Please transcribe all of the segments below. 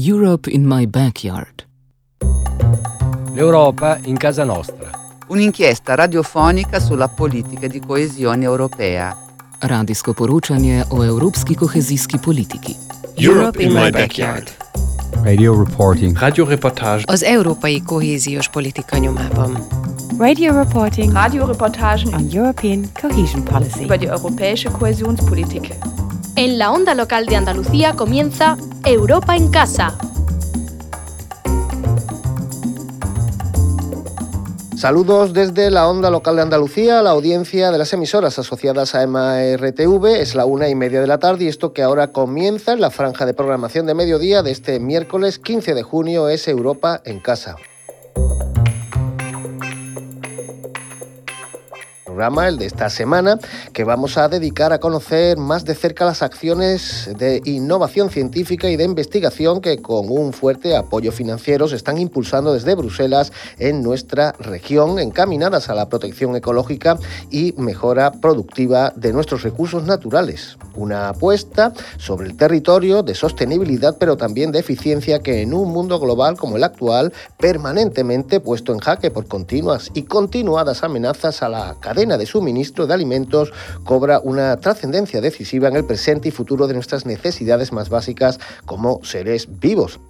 Europe in my backyard. L'Europa in casa nostra. Un'inchiesta radiofonica sulla politica di coesione europea. Radijsko poročanje o evropski kohezijski politiki. Europe in my backyard. Radio reporting. Radioreportage. Az európai kohéziós politika nyomában. Radio reporting. Radioreportagen on European cohesion policy. über die europäische Kohäsionspolitik. En la onda local de Andalucía comienza Europa en casa. Saludos desde la onda local de Andalucía, la audiencia de las emisoras asociadas a MRTV. Es la una y media de la tarde y esto que ahora comienza en la franja de programación de mediodía de este miércoles 15 de junio es Europa en casa. El de esta semana, que vamos a dedicar a conocer más de cerca las acciones de innovación científica y de investigación que con un fuerte apoyo financiero se están impulsando desde Bruselas en nuestra región, encaminadas a la protección ecológica y mejora productiva de nuestros recursos naturales. Una apuesta sobre el territorio de sostenibilidad, pero también de eficiencia que en un mundo global como el actual, permanentemente puesto en jaque por continuas y continuadas amenazas a la cadena de suministro de alimentos cobra una trascendencia decisiva en el presente y futuro de nuestras necesidades más básicas como seres vivos.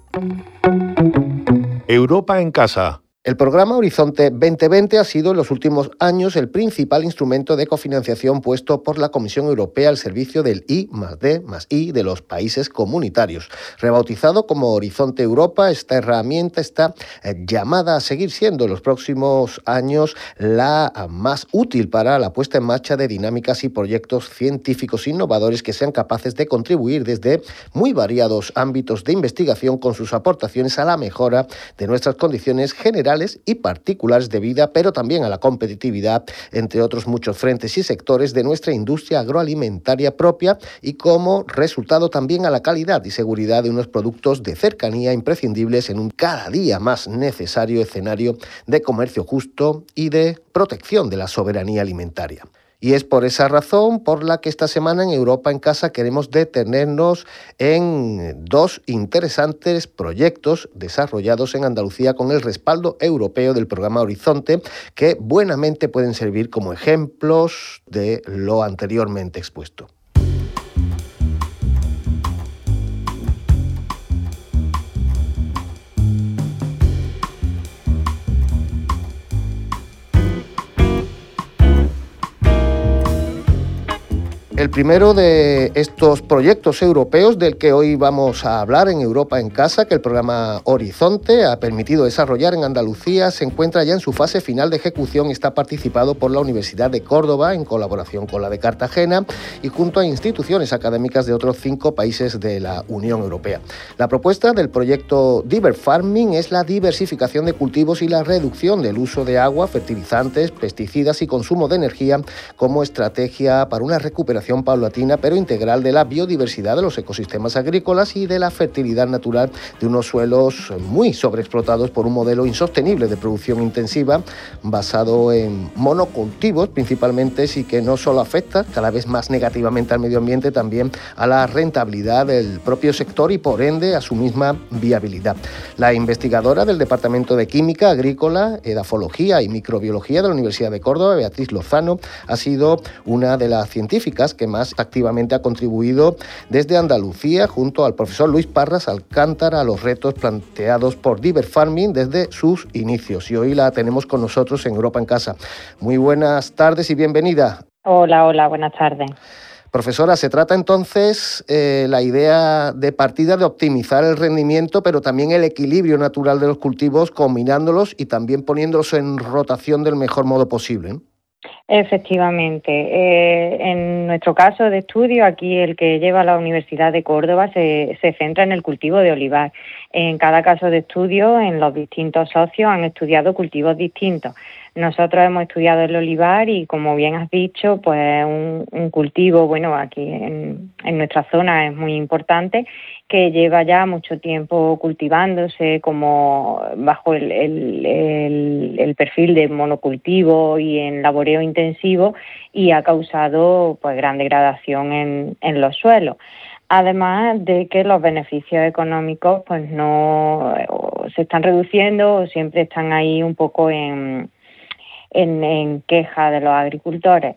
Europa en casa el programa Horizonte 2020 ha sido en los últimos años el principal instrumento de cofinanciación puesto por la Comisión Europea al servicio del I más D más I de los países comunitarios. Rebautizado como Horizonte Europa, esta herramienta está eh, llamada a seguir siendo en los próximos años la más útil para la puesta en marcha de dinámicas y proyectos científicos innovadores que sean capaces de contribuir desde muy variados ámbitos de investigación con sus aportaciones a la mejora de nuestras condiciones generales y particulares de vida, pero también a la competitividad, entre otros muchos frentes y sectores de nuestra industria agroalimentaria propia y como resultado también a la calidad y seguridad de unos productos de cercanía imprescindibles en un cada día más necesario escenario de comercio justo y de protección de la soberanía alimentaria. Y es por esa razón por la que esta semana en Europa en Casa queremos detenernos en dos interesantes proyectos desarrollados en Andalucía con el respaldo europeo del programa Horizonte que buenamente pueden servir como ejemplos de lo anteriormente expuesto. El primero de estos proyectos europeos del que hoy vamos a hablar en Europa en Casa, que el programa Horizonte ha permitido desarrollar en Andalucía, se encuentra ya en su fase final de ejecución y está participado por la Universidad de Córdoba en colaboración con la de Cartagena y junto a instituciones académicas de otros cinco países de la Unión Europea. La propuesta del proyecto Diver Farming es la diversificación de cultivos y la reducción del uso de agua, fertilizantes, pesticidas y consumo de energía como estrategia para una recuperación paulatina pero integral de la biodiversidad de los ecosistemas agrícolas y de la fertilidad natural de unos suelos muy sobreexplotados por un modelo insostenible de producción intensiva basado en monocultivos principalmente y que no solo afecta cada vez más negativamente al medio ambiente, también a la rentabilidad del propio sector y por ende a su misma viabilidad. La investigadora del Departamento de Química Agrícola, Edafología y Microbiología de la Universidad de Córdoba, Beatriz Lozano, ha sido una de las científicas que más activamente ha contribuido desde Andalucía junto al profesor Luis Parras Alcántara a los retos planteados por Diver Farming desde sus inicios. Y hoy la tenemos con nosotros en Europa en Casa. Muy buenas tardes y bienvenida. Hola, hola, buenas tardes. Profesora, se trata entonces eh, la idea de partida de optimizar el rendimiento, pero también el equilibrio natural de los cultivos, combinándolos y también poniéndolos en rotación del mejor modo posible. Efectivamente. Eh, en nuestro caso de estudio, aquí el que lleva la Universidad de Córdoba se, se centra en el cultivo de olivar. En cada caso de estudio, en los distintos socios han estudiado cultivos distintos. Nosotros hemos estudiado el olivar y, como bien has dicho, pues un, cultivo, bueno, aquí en, nuestra zona es muy importante, que lleva ya mucho tiempo cultivándose como bajo el, el, perfil de monocultivo y en laboreo intensivo y ha causado pues gran degradación en, en los suelos. además de que los beneficios económicos pues no se están reduciendo o siempre están ahí un poco en, en, queja de los agricultores.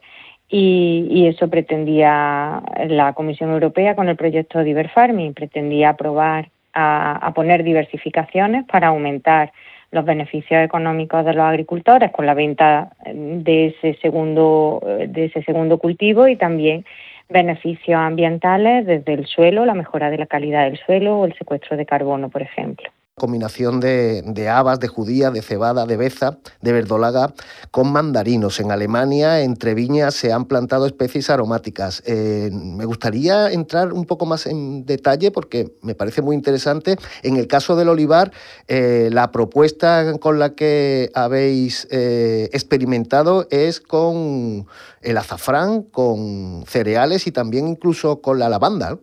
Y, eso pretendía la Comisión Europea con el proyecto Diver Farming, pretendía aprobar a, poner diversificaciones para aumentar los beneficios económicos de los agricultores con la venta de ese segundo de ese segundo cultivo y también beneficios ambientales desde el suelo, la mejora de la calidad del suelo o el secuestro de carbono, por ejemplo combinación de, de, habas, de judía, de cebada, de beza, de verdolaga, con mandarinos. En Alemania, entre viñas, se han plantado especies aromáticas. Eh, me gustaría entrar un poco más en detalle porque me parece muy interesante. En el caso del olivar, eh, la propuesta con la que habéis eh, experimentado es con el azafrán, con cereales y también incluso con la lavanda.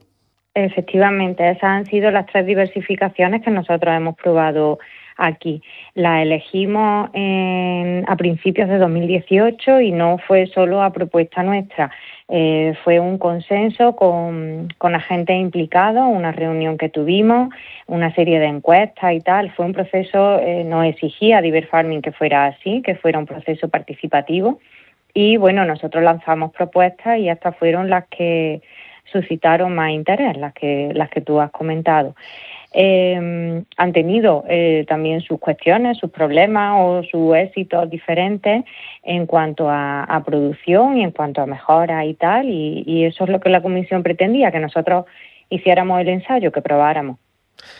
Efectivamente, esas han sido las tres diversificaciones que nosotros hemos probado aquí. La elegimos a principios de 2018 y no fue solo a propuesta nuestra. Eh, fue un consenso con, agentes implicados, una reunión que tuvimos, una serie de encuestas y tal. Fue un proceso, eh, nos exigía Diver Farming que fuera así, que fuera un proceso participativo. Y bueno, nosotros lanzamos propuestas y estas fueron las que suscitaron más interés, las que, las que tú has comentado. Eh, han tenido eh, también sus cuestiones, sus problemas o sus éxitos diferentes en cuanto a, producción y en cuanto a mejora y tal, y eso es lo que la comisión pretendía, que nosotros hiciéramos el ensayo, que probáramos.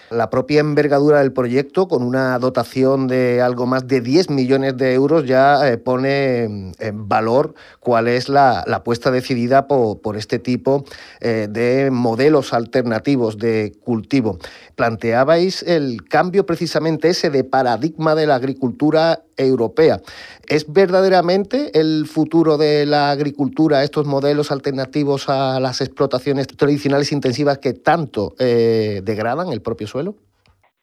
La propia envergadura del proyecto, con una dotación de algo más de 10 millones de euros, ya eh, pone en valor cuál es la, apuesta decidida por, este tipo eh, de modelos alternativos de cultivo. Planteabais el cambio precisamente ese de paradigma de la agricultura europea. ¿Es verdaderamente el futuro de la agricultura estos modelos alternativos a las explotaciones tradicionales intensivas que tanto eh, degradan el propio suelo?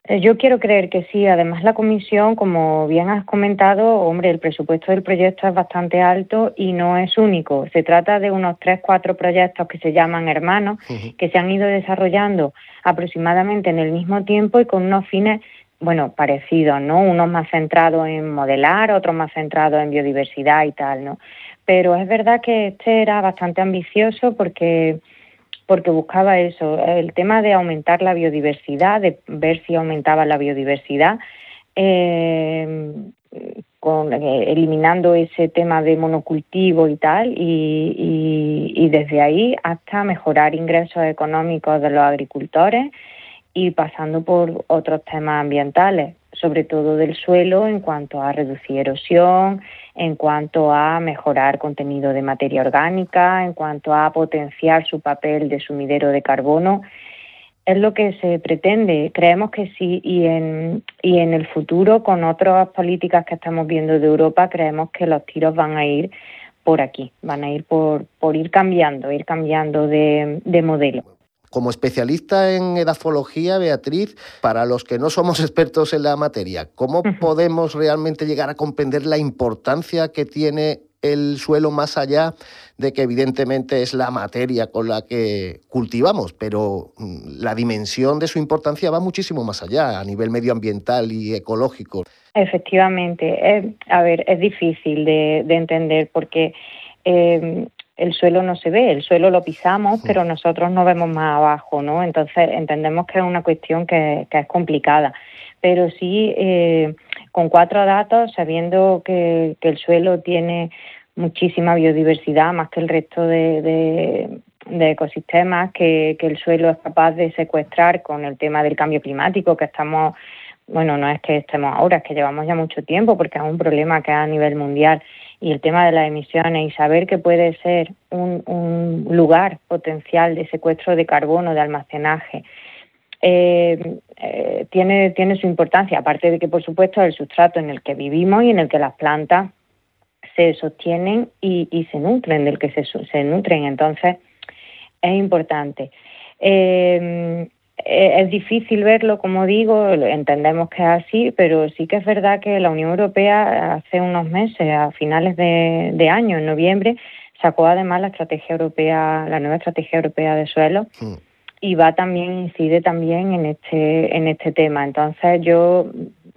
Eh, yo quiero creer que sí. Además, la comisión, como bien has comentado, hombre, el presupuesto del proyecto es bastante alto y no es único. Se trata de unos tres, cuatro proyectos que se llaman hermanos, que se han ido desarrollando aproximadamente en el mismo tiempo y con unos fines bueno, parecidos, ¿no? Unos más centrados en modelar, otros más centrados en biodiversidad y tal, ¿no? Pero es verdad que este era bastante ambicioso porque porque buscaba eso, el tema de aumentar la biodiversidad, de ver si aumentaba la biodiversidad, eh, con, eh, eliminando ese tema de monocultivo y tal, y, y desde ahí hasta mejorar ingresos económicos de los agricultores y pasando por otros temas ambientales, sobre todo del suelo en cuanto a reducir erosión, en cuanto a mejorar contenido de materia orgánica, en cuanto a potenciar su papel de sumidero de carbono. Es lo que se pretende. Creemos que sí y en, y en el futuro con otras políticas que estamos viendo de Europa creemos que los tiros van a ir por aquí, van a ir por, por ir cambiando, ir cambiando de, de modelo. Como especialista en edafología, Beatriz, para los que no somos expertos en la materia, ¿cómo podemos realmente llegar a comprender la importancia que tiene el suelo más allá de que evidentemente es la materia con la que cultivamos, pero mm, la dimensión de su importancia va muchísimo más allá a nivel medioambiental y ecológico. Efectivamente, a ver, es difícil de, entender porque eh, el suelo no se ve, el suelo lo pisamos, pero nosotros no vemos más abajo, ¿no? Entonces entendemos que es una cuestión que, es complicada. Pero sí, eh, con cuatro datos, sabiendo que, el suelo tiene muchísima biodiversidad, más que el resto de, ecosistemas, que, que el suelo es capaz de secuestrar con el tema del cambio climático, que estamos, bueno, no es que estemos ahora, es que llevamos ya mucho tiempo, porque es un problema que es a nivel mundial y el tema de las emisiones y saber que puede ser un, lugar potencial de secuestro de carbono, de almacenaje, eh, eh, tiene, tiene su importancia, aparte de que, por supuesto, es el sustrato en el que vivimos y en el que las plantas se sostienen y, se nutren, del que se, se nutren. Entonces, es importante. Eh, es difícil verlo, como digo, entendemos que es así, pero sí que es verdad que la Unión Europea hace unos meses, a finales de, año, en noviembre, sacó además la estrategia europea, la nueva estrategia europea de suelo, mm. va también, incide también en este, en este tema. Entonces yo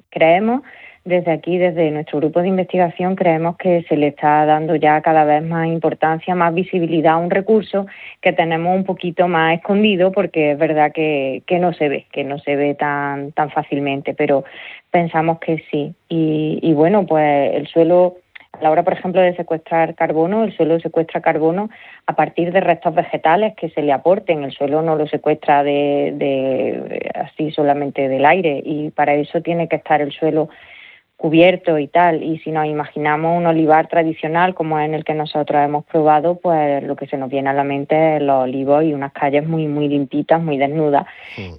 creemos desde aquí, desde nuestro grupo de investigación, creemos que se le está dando ya cada vez más importancia, más visibilidad a un recurso que tenemos un poquito más escondido porque es verdad que, no se ve, que no se ve tan, tan fácilmente, pero pensamos que sí. Y, y bueno, pues el suelo a la hora, por ejemplo, de secuestrar carbono, el suelo secuestra carbono a partir de restos vegetales que se le aporten. El suelo no lo secuestra de, de, así solamente del aire y para eso tiene que estar el suelo cubierto y tal. Y si nos imaginamos un olivar tradicional como es en el que nosotros hemos probado, pues lo que se nos viene a la mente es los olivos y unas calles muy, muy limpitas, muy desnudas,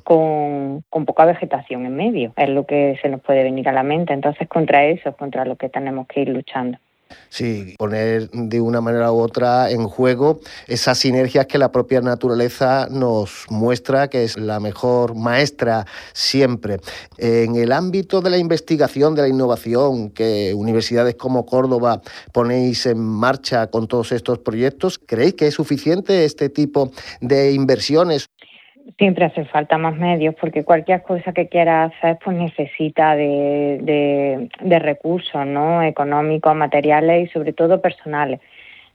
con, con poca vegetación en medio. Es lo que se nos puede venir a la mente. Entonces, contra eso es contra lo que tenemos que ir luchando. Sí, poner de una manera u otra en juego esas sinergias que la propia naturaleza nos muestra que es la mejor maestra siempre. En el ámbito de la investigación, de la innovación que universidades como Córdoba ponéis en marcha con todos estos proyectos, ¿creéis que es suficiente este tipo de inversiones? Siempre hace falta más medios porque cualquier cosa que quiera hacer pues necesita de, de, recursos no económicos materiales y sobre todo personales.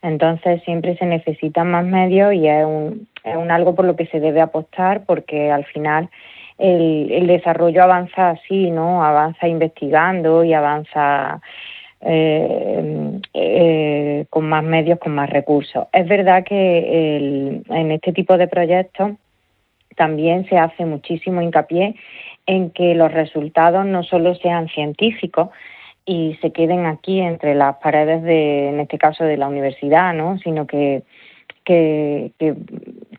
Entonces siempre se necesitan más medios y es un, es un algo por lo que se debe apostar porque al final el, el desarrollo avanza así no avanza investigando y avanza eh, eh, con más medios, con más recursos. Es verdad que el, en este tipo de proyectos también se hace muchísimo hincapié en que los resultados no solo sean científicos y se queden aquí entre las paredes de, en este caso, de la universidad, ¿no? sino que, que,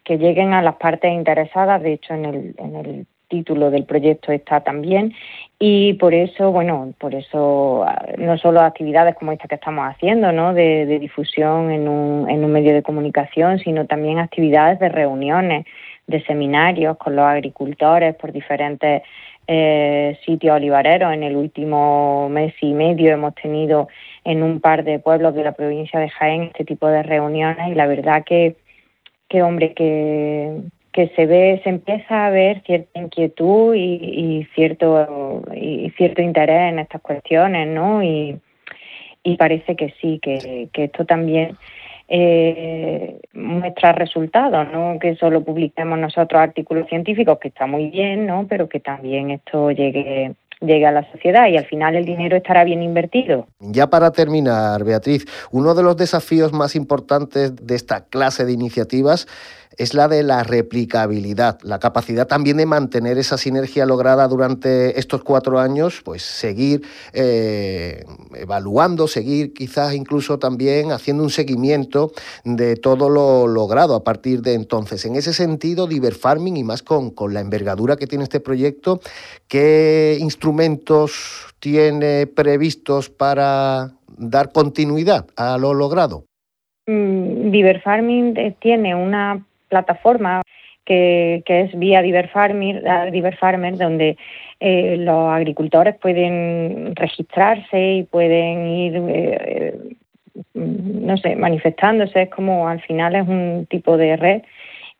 lleguen a las partes interesadas. De hecho, en el, en el título del proyecto está también y por eso, bueno, por eso no solo actividades como esta que estamos haciendo, ¿no? De, de difusión en un, en un medio de comunicación, sino también actividades de reuniones, de seminarios con los agricultores por diferentes eh, sitios olivareros. En el último mes y medio hemos tenido en un par de pueblos de la provincia de Jaén este tipo de reuniones y la verdad que, que hombre, que, que se ve, se empieza a ver cierta inquietud y, y cierto y cierto interés en estas cuestiones, ¿no? Y, y parece que sí, que, que esto también eh, muestra resultados, no que solo publiquemos nosotros artículos científicos, que está muy bien, ¿no? pero que también esto llegue llegue a la sociedad y al final el dinero estará bien invertido. Ya para terminar, Beatriz, uno de los desafíos más importantes de esta clase de iniciativas es la de la replicabilidad, la capacidad también de mantener esa sinergia lograda durante estos cuatro años, pues seguir eh, evaluando, seguir quizás incluso también haciendo un seguimiento de todo lo logrado a partir de entonces. En ese sentido, Diver Farming y más con, con la envergadura que tiene este proyecto, ¿qué instrumentos tiene previstos para dar continuidad a lo logrado? Mm, Diver Farming eh, tiene una plataforma que, que es vía Diver Farmer, Diver Farmer donde eh, los agricultores pueden registrarse y pueden ir, eh, no sé, manifestándose. Es como al final es un tipo de red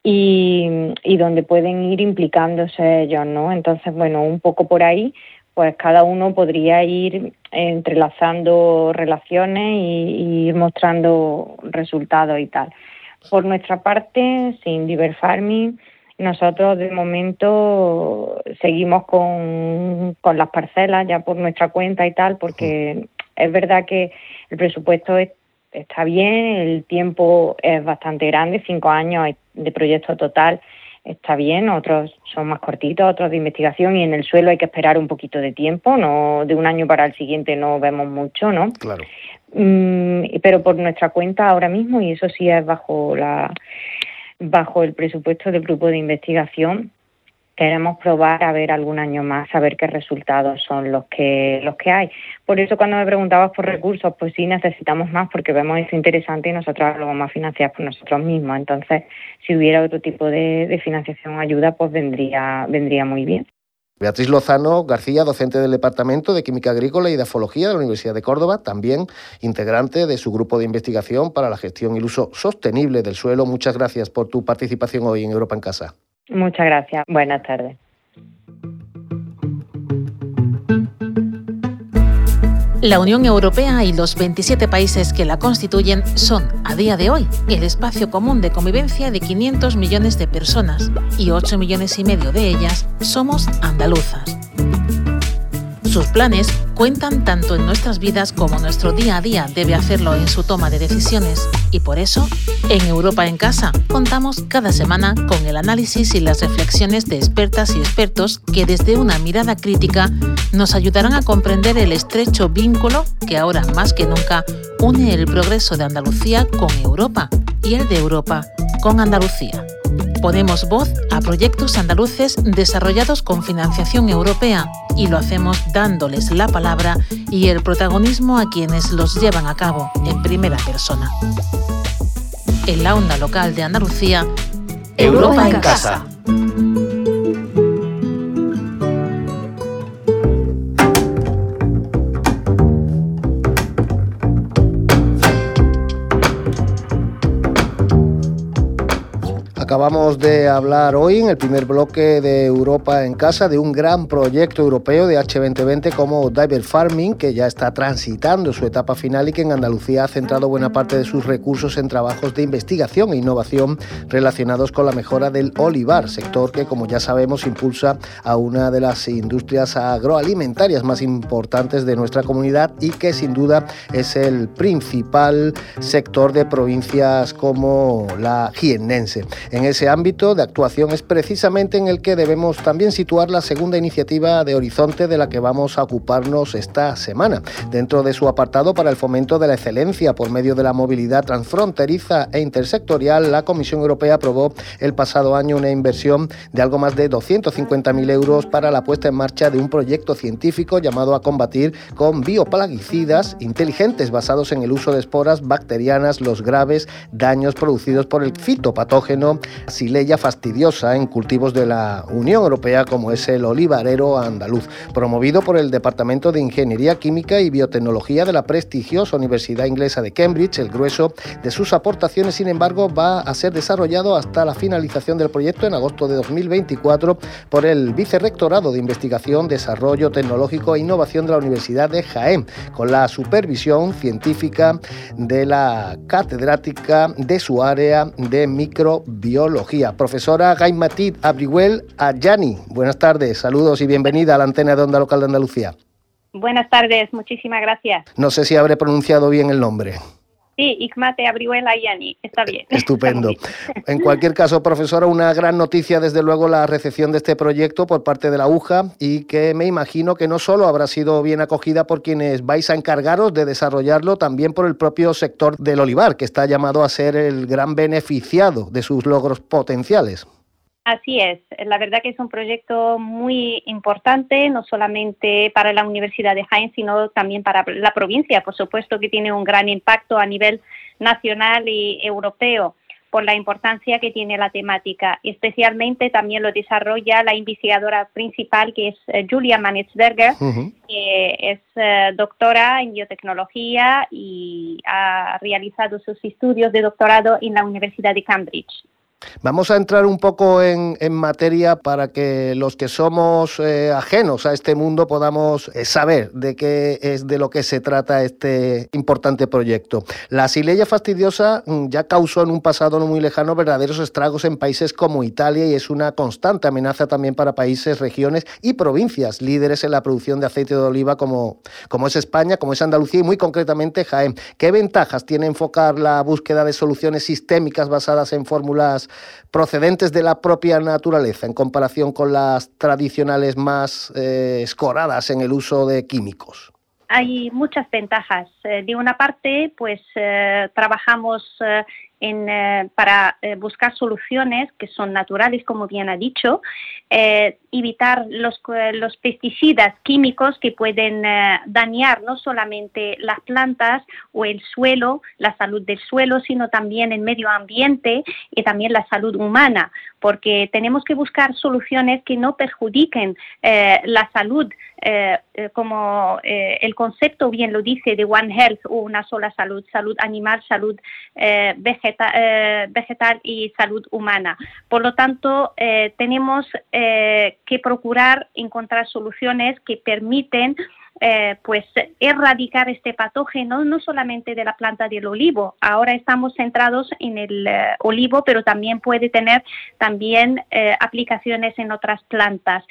y, y donde pueden ir implicándose ellos, ¿no? Entonces, bueno, un poco por ahí pues cada uno podría ir entrelazando relaciones y, y ir mostrando resultados y tal. Por nuestra parte, sin Diver Farming, nosotros de momento seguimos con, con las parcelas ya por nuestra cuenta y tal, porque es verdad que el presupuesto está bien, el tiempo es bastante grande, cinco años de proyecto total está bien, otros son más cortitos, otros de investigación y en el suelo hay que esperar un poquito de tiempo, no de un año para el siguiente no vemos mucho, ¿no? Claro. Mm, pero por nuestra cuenta ahora mismo y eso sí es bajo la bajo el presupuesto del grupo de investigación queremos probar a ver algún año más a ver qué resultados son los que los que hay. Por eso cuando me preguntabas por recursos pues sí necesitamos más porque vemos eso interesante y nosotros lo vamos a financiar por nosotros mismos. Entonces si hubiera otro tipo de, de financiación ayuda pues vendría vendría muy bien Beatriz Lozano García, docente del Departamento de Química Agrícola y de Afología de la Universidad de Córdoba, también integrante de su grupo de investigación para la gestión y el uso sostenible del suelo. Muchas gracias por tu participación hoy en Europa en Casa. Muchas gracias. Buenas tardes. La Unión Europea y los 27 países que la constituyen son, a día de hoy, el espacio común de convivencia de 500 millones de personas y 8 millones y medio de ellas somos andaluzas. Sus planes cuentan tanto en nuestras vidas como nuestro día a día debe hacerlo en su toma de decisiones y por eso, en Europa en Casa, contamos cada semana con el análisis y las reflexiones de expertas y expertos que desde una mirada crítica nos ayudarán a comprender el estrecho vínculo que ahora más que nunca une el progreso de Andalucía con Europa y el de Europa con Andalucía. Ponemos voz a proyectos andaluces desarrollados con financiación europea y lo hacemos dándoles la palabra y el protagonismo a quienes los llevan a cabo en primera persona. En la onda local de Andalucía, Europa, en casa. Acabamos de hablar hoy en el primer bloque de Europa en Casa de un gran proyecto europeo de H2020 como Diver Farming, que ya está transitando su etapa final y que en Andalucía ha centrado buena parte de sus recursos en trabajos de investigación e innovación relacionados con la mejora del olivar, sector que, como ya sabemos, impulsa a una de las industrias agroalimentarias más importantes de nuestra comunidad y que sin duda es el principal sector de provincias como la jiennense. En ese ámbito de actuación es precisamente en el que debemos también situar la segunda iniciativa de Horizonte de la que vamos a ocuparnos esta semana. Dentro de su apartado para el fomento de la excelencia por medio de la movilidad transfronteriza e intersectorial, la Comisión Europea aprobó el pasado año una inversión de algo más de 250.000 euros para la puesta en marcha de un proyecto científico llamado a combatir con bioplaguicidas inteligentes basados en el uso de esporas bacterianas los graves daños producidos por el fitopatógeno Sileya fastidiosa en cultivos de la Unión Europea como es el olivarero andaluz, promovido por el Departamento de Ingeniería Química y Biotecnología de la prestigiosa Universidad Inglesa de Cambridge. El grueso de sus aportaciones, sin embargo, va a ser desarrollado hasta la finalización del proyecto en agosto de 2024 por el Vicerrectorado de Investigación, Desarrollo Tecnológico e Innovación de la Universidad de Jaén, con la supervisión científica de la catedrática de su área de microbiología biología. Profesora Gaimatit Abrihuel Ayani, buenas tardes, saludos y bienvenida a la antena de Onda Local de Andalucía. Buenas tardes, muchísimas gracias. No sé si habré pronunciado bien el nombre. Sí, Ikmate Abrihuel Ayani, está bien. Estupendo. En cualquier caso, profesora, una gran noticia, desde luego, la recepción de este proyecto por parte de la UJA y que me imagino que no solo habrá sido bien acogida por quienes vais a encargaros de desarrollarlo, también por el propio sector del olivar, que está llamado a ser el gran beneficiado de sus logros potenciales. Así es, la verdad que es un proyecto muy importante, no solamente para la Universidad de Jaén, sino también para la provincia, por supuesto que tiene un gran impacto a nivel nacional y europeo por la importancia que tiene la temática. Especialmente también lo desarrolla la investigadora principal, que es eh, Julia Manitzberger, que es eh, doctora en biotecnología y ha realizado sus estudios de doctorado en la Universidad de Cambridge. Vamos a entrar un poco en, materia para que los que somos eh, ajenos a este mundo podamos eh, saber de qué es de lo que se trata este importante proyecto. La sileya fastidiosa mm, ya causó en un pasado no muy lejano verdaderos estragos en países como Italia y es una constante amenaza también para países, regiones y provincias líderes en la producción de aceite de oliva como, como es España, como es Andalucía y muy concretamente Jaén. ¿Qué ventajas tiene enfocar la búsqueda de soluciones sistémicas basadas en fórmulas procedentes de la propia naturaleza en comparación con las tradicionales más eh, escoradas en el uso de químicos? Hay muchas ventajas. Eh, de una parte, pues eh, trabajamos en, para buscar soluciones que son naturales, como bien ha dicho, evitar los, los, pesticidas químicos que pueden dañar no solamente las plantas o el suelo, la salud del suelo, sino también el medio ambiente y también la salud humana, porque tenemos que buscar soluciones que no perjudiquen la salud eh, eh, como eh, el concepto bien lo dice de One Health o una sola salud, salud animal, salud vegetal vegetal y salud humana. Por lo tanto, tenemos que procurar encontrar soluciones que permiten eh, pues erradicar este patógeno no solamente de la planta del olivo. Ahora estamos centrados en el eh, olivo, pero también puede tener también eh, aplicaciones en otras plantas.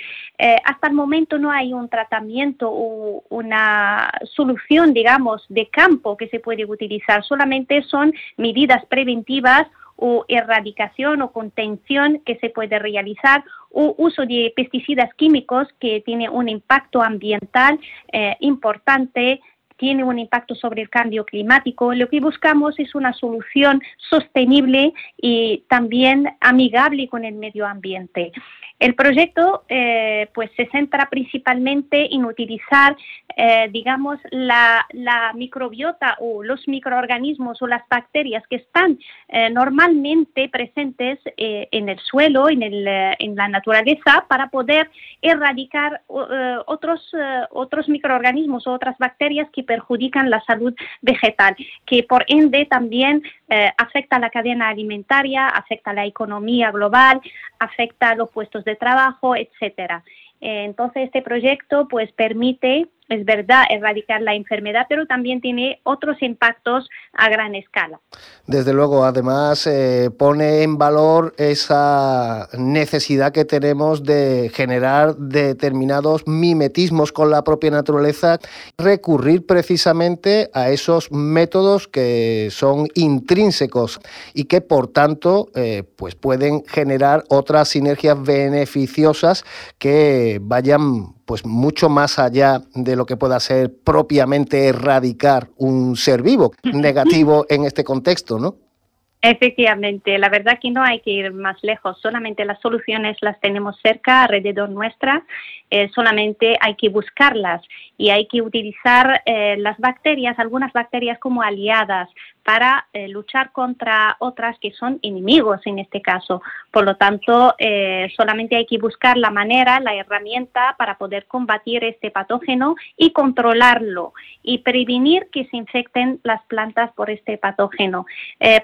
hasta el momento no hay un tratamiento o una solución, digamos, de campo que se puede utilizar. Solamente son medidas preventivas o erradicación o contención que se puede realizar o uso de pesticidas químicos que tiene un impacto ambiental eh, importante tiene un impacto sobre el cambio climático. Lo que buscamos es una solución sostenible y también amigable con el medio ambiente. El proyecto eh, pues se centra principalmente en utilizar, eh, digamos, la, microbiota o los microorganismos o las bacterias que están eh, normalmente presentes en el suelo, en, el, en, la naturaleza, para poder erradicar otros, otros microorganismos o otras bacterias que perjudican la salud vegetal, que por ende también afecta a la cadena alimentaria, afecta a la economía global, afecta a los puestos de trabajo, etcétera. Eh, entonces, este proyecto pues permite es verdad, erradicar la enfermedad, pero también tiene otros impactos a gran escala. Desde luego, además eh, pone en valor esa necesidad que tenemos de generar determinados mimetismos con la propia naturaleza, recurrir precisamente a esos métodos que son intrínsecos y que por tanto eh, pues pueden generar otras sinergias beneficiosas que vayan pues mucho más allá de lo que pueda ser propiamente erradicar un ser vivo negativo en este contexto, ¿no? Efectivamente, la verdad que no hay que ir más lejos, solamente las soluciones las tenemos cerca, alrededor nuestra, eh, solamente hay que buscarlas y hay que utilizar eh, las bacterias, algunas bacterias como aliadas para eh, luchar contra otras que son enemigos en este caso. Por lo tanto, solamente hay que buscar la manera, la herramienta para poder combatir este patógeno y controlarlo y prevenir que se infecten las plantas por este patógeno.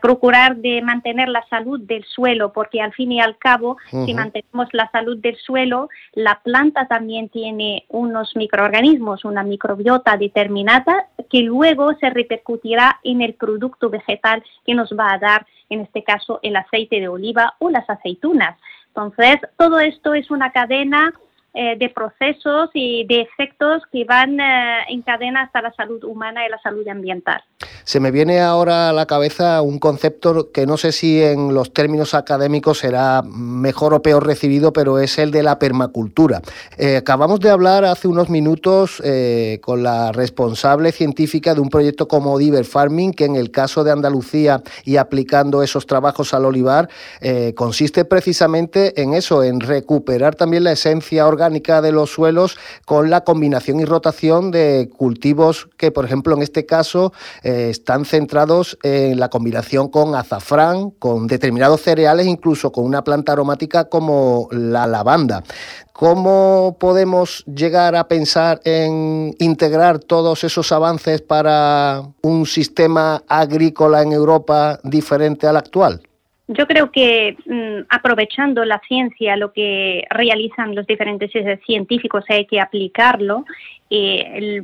procurar de mantener la salud del suelo, porque al fin y al cabo, si mantenemos la salud del suelo, la planta también tiene unos microorganismos, una microbiota determinada que luego se repercutirá en el producto vegetal que nos va a dar, en este caso, el aceite de oliva o las aceitunas. Entonces, todo esto es una cadena eh, de procesos y de efectos que van eh, en cadena hasta la salud humana y la salud ambiental. Se me viene ahora a la cabeza un concepto que no sé si en los términos académicos será mejor o peor recibido, pero es el de la permacultura. Eh, acabamos de hablar hace unos minutos con la responsable científica de un proyecto como Diver Farming, que en el caso de Andalucía y aplicando esos trabajos al olivar, consiste precisamente en eso, en recuperar también la esencia orgánica de los suelos con la combinación y rotación de cultivos que, por ejemplo, en este caso eh, están centrados en la combinación con azafrán, con determinados cereales, incluso con una planta aromática como la lavanda. ¿Cómo podemos llegar a pensar en integrar todos esos avances para un sistema agrícola en Europa diferente al actual? Yo creo que mm, aprovechando la ciencia, lo que realizan los diferentes eh, científicos, hay que aplicarlo. Eh,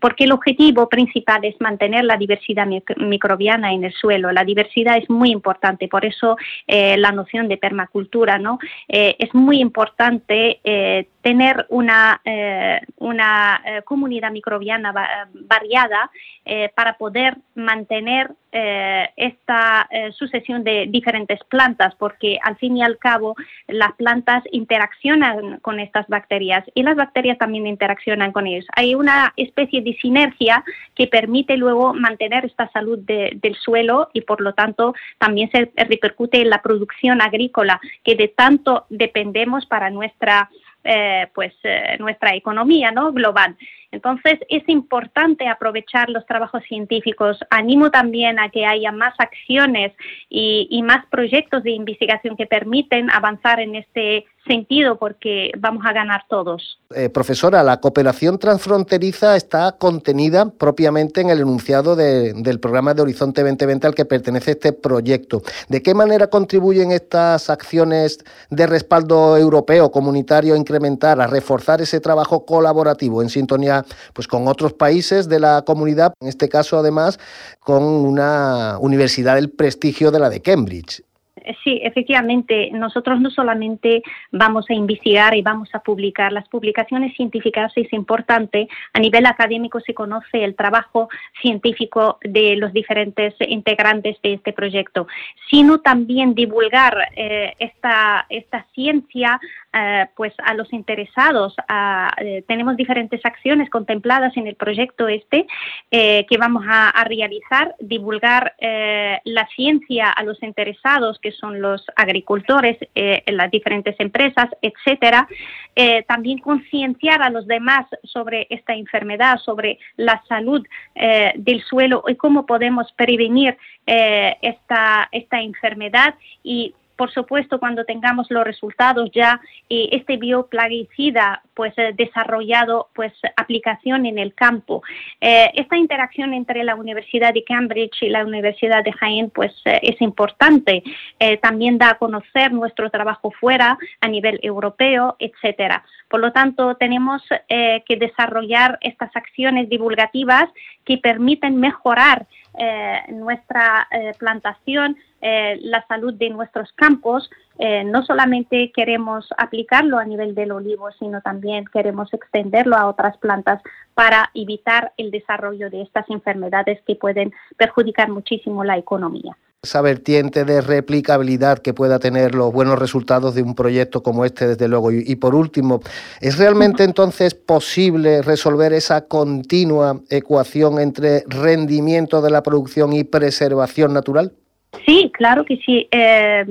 porque el objetivo principal es mantener la diversidad microbiana en el suelo. La diversidad es muy importante, por eso eh, la noción de permacultura, ¿no? es muy importante tener una, una comunidad microbiana variada para poder mantener eh, esta eh, sucesión de diferentes plantas, porque al fin y al cabo las plantas interaccionan con estas bacterias y las bacterias también interaccionan con ellos. Hay una especie de sinergia que permite luego mantener esta salud del suelo y por lo tanto también se repercute en la producción agrícola que de tanto dependemos para nuestra eh, pues nuestra economía no global Entonces, es importante aprovechar los trabajos científicos. Animo también a que haya más acciones y, más proyectos de investigación que permiten avanzar en este sentido porque vamos a ganar todos. Eh, profesora, la cooperación transfronteriza está contenida propiamente en el enunciado de, del programa de Horizonte 2020 al que pertenece este proyecto. ¿De qué manera contribuyen estas acciones de respaldo europeo, comunitario, a incrementar, a reforzar ese trabajo colaborativo en sintonía pues, con otros países de la comunidad, en este caso además con una universidad del prestigio de la de Cambridge? Sí, efectivamente, nosotros no solamente vamos a investigar y vamos a publicar, las publicaciones científicas es importante, a nivel académico se conoce el trabajo científico de los diferentes integrantes de este proyecto, sino también divulgar eh, esta, esta ciencia eh, pues a los interesados. Eh, tenemos diferentes acciones contempladas en el proyecto este que vamos a, realizar, divulgar la ciencia a los interesados, que son los agricultores, las diferentes empresas, etcétera. también concienciar a los demás sobre esta enfermedad, sobre la salud del suelo y cómo podemos prevenir esta, esta enfermedad y por supuesto, cuando tengamos los resultados ya, eh, este bioplaguicida pues eh, desarrollado pues aplicación en el campo. Eh, esta interacción entre la Universidad de Cambridge y la Universidad de Jaén pues es importante. también da a conocer nuestro trabajo fuera a nivel europeo, etcétera. Por lo tanto, tenemos que desarrollar estas acciones divulgativas que permiten mejorar nuestra plantación, la salud de nuestros campos, eh, no solamente queremos aplicarlo a nivel del olivo, sino también queremos extenderlo a otras plantas para evitar el desarrollo de estas enfermedades que pueden perjudicar muchísimo la economía esa vertiente de replicabilidad que pueda tener los buenos resultados de un proyecto como este, desde luego. Y, por último, ¿es realmente entonces posible resolver esa continua ecuación entre rendimiento de la producción y preservación natural? Sí, claro que sí. Eh,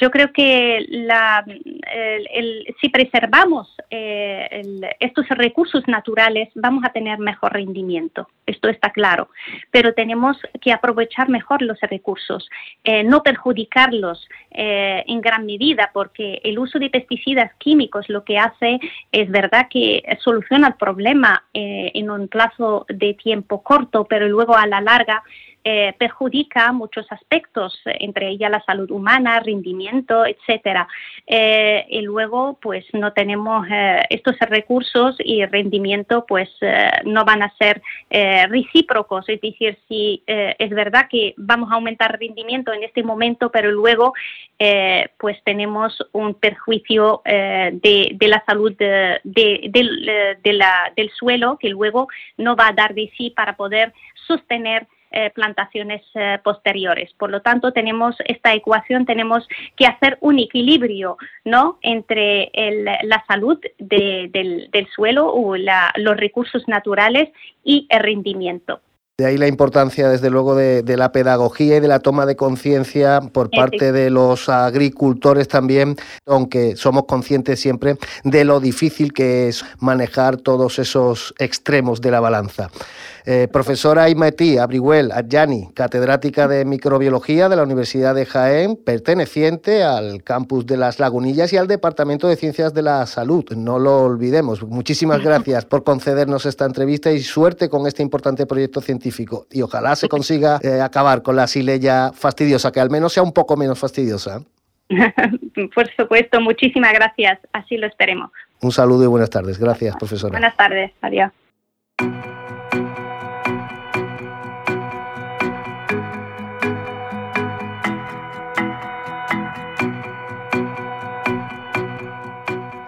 yo creo que si preservamos eh, estos recursos naturales vamos a tener mejor rendimiento, esto está claro, pero tenemos que aprovechar mejor los recursos, eh, no perjudicarlos en gran medida, porque el uso de pesticidas químicos lo que hace es verdad que soluciona el problema en un plazo de tiempo corto, pero luego a la larga eh, perjudica muchos aspectos, entre ellas la salud humana, rendimiento, etcétera. Eh, y luego, pues no tenemos eh, estos recursos y rendimiento, pues no van a ser recíprocos. Es decir, si es verdad que vamos a aumentar rendimiento en este momento, pero luego, pues tenemos un perjuicio de, la salud del suelo que luego no va a dar de sí para poder sostener eh, plantaciones eh, posteriores. Por lo tanto, tenemos esta ecuación, tenemos que hacer un equilibrio ¿no? entre la salud del, suelo o los recursos naturales y el rendimiento. De ahí la importancia, desde luego, de, la pedagogía y de la toma de conciencia por parte de los agricultores también, aunque somos conscientes siempre de lo difícil que es manejar todos esos extremos de la balanza. Eh, profesora Imetí Abrihuel Adjani, catedrática de microbiología de la Universidad de Jaén, perteneciente al campus de las Lagunillas y al Departamento de Ciencias de la Salud. No lo olvidemos. Muchísimas gracias por concedernos esta entrevista y suerte con este importante proyecto científico. Y ojalá se consiga eh, acabar con la sileya fastidiosa, que al menos sea un poco menos fastidiosa. Por supuesto, muchísimas gracias. Así lo esperemos. Un saludo y buenas tardes. Gracias, profesora. Buenas tardes. Adiós.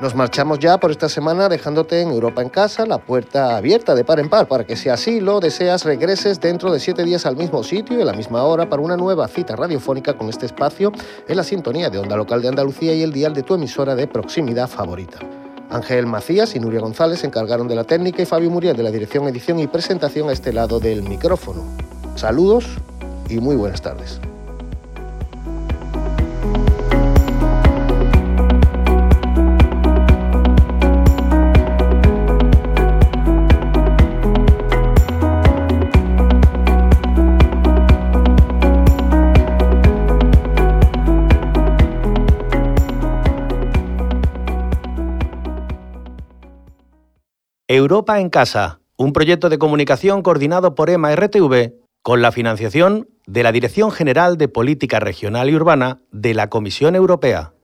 Nos marchamos ya por esta semana dejándote en Europa en casa, la puerta abierta de par en par para que si así lo deseas regreses dentro de siete días al mismo sitio y a la misma hora para una nueva cita radiofónica con este espacio en la sintonía de Onda Local de Andalucía y el dial de tu emisora de proximidad favorita. Ángel Macías y Nuria González se encargaron de la técnica y Fabio Muriel de la dirección, edición y presentación a este lado del micrófono. Saludos y muy buenas tardes. Europa en Casa, un proyecto de comunicación coordinado por EMA RTV con la financiación de la Dirección General de Política Regional y Urbana de la Comisión Europea.